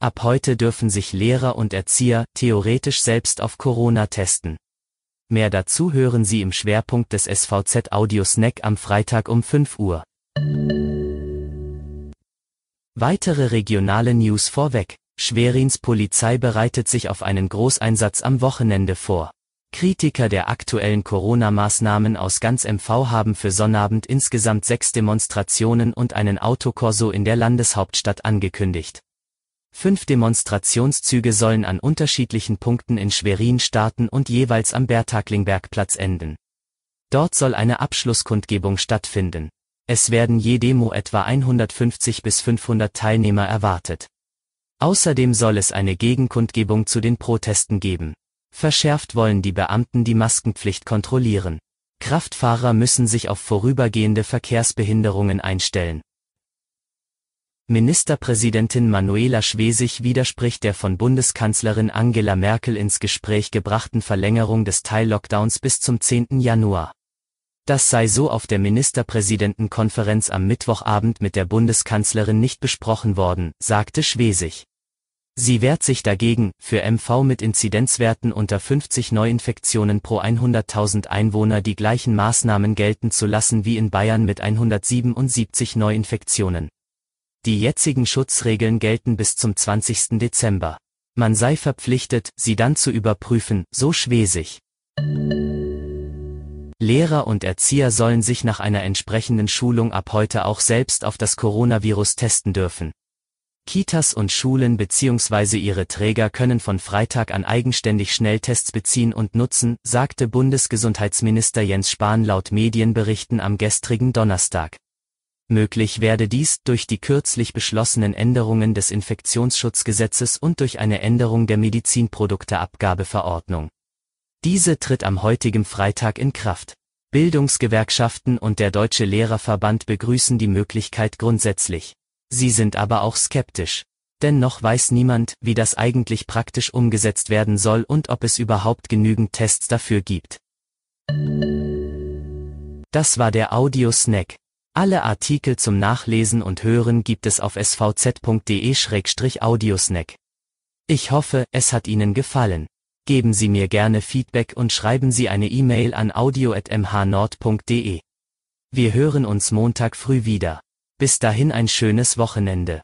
Ab heute dürfen sich Lehrer und Erzieher theoretisch selbst auf Corona testen. Mehr dazu hören Sie im Schwerpunkt des SVZ Audio Snack am Freitag um 5 Uhr. Weitere regionale News vorweg. Schwerins Polizei bereitet sich auf einen Großeinsatz am Wochenende vor. Kritiker der aktuellen Corona-Maßnahmen aus ganz MV haben für Sonnabend insgesamt sechs Demonstrationen und einen Autokorso in der Landeshauptstadt angekündigt. Fünf Demonstrationszüge sollen an unterschiedlichen Punkten in Schwerin starten und jeweils am Bertaklingbergplatz enden. Dort soll eine Abschlusskundgebung stattfinden. Es werden je Demo etwa 150 bis 500 Teilnehmer erwartet. Außerdem soll es eine Gegenkundgebung zu den Protesten geben. Verschärft wollen die Beamten die Maskenpflicht kontrollieren. Kraftfahrer müssen sich auf vorübergehende Verkehrsbehinderungen einstellen. Ministerpräsidentin Manuela Schwesig widerspricht der von Bundeskanzlerin Angela Merkel ins Gespräch gebrachten Verlängerung des Teillockdowns bis zum 10. Januar. Das sei so auf der Ministerpräsidentenkonferenz am Mittwochabend mit der Bundeskanzlerin nicht besprochen worden, sagte Schwesig. Sie wehrt sich dagegen, für MV mit Inzidenzwerten unter 50 Neuinfektionen pro 100.000 Einwohner die gleichen Maßnahmen gelten zu lassen wie in Bayern mit 177 Neuinfektionen. Die jetzigen Schutzregeln gelten bis zum 20. Dezember. Man sei verpflichtet, sie dann zu überprüfen, so Schwesig. Lehrer und Erzieher sollen sich nach einer entsprechenden Schulung ab heute auch selbst auf das Coronavirus testen dürfen. Kitas und Schulen bzw. ihre Träger können von Freitag an eigenständig Schnelltests beziehen und nutzen, sagte Bundesgesundheitsminister Jens Spahn laut Medienberichten am gestrigen Donnerstag. Möglich werde dies durch die kürzlich beschlossenen Änderungen des Infektionsschutzgesetzes und durch eine Änderung der Medizinprodukteabgabeverordnung. Diese tritt am heutigen Freitag in Kraft. Bildungsgewerkschaften und der Deutsche Lehrerverband begrüßen die Möglichkeit grundsätzlich. Sie sind aber auch skeptisch. Denn noch weiß niemand, wie das eigentlich praktisch umgesetzt werden soll und ob es überhaupt genügend Tests dafür gibt. Das war der Audio-Snack. Alle Artikel zum Nachlesen und Hören gibt es auf svz.de-audiosnack. Ich hoffe, es hat Ihnen gefallen. Geben Sie mir gerne Feedback und schreiben Sie eine E-Mail an audio.mhnord.de. Wir hören uns Montag früh wieder. Bis dahin ein schönes Wochenende.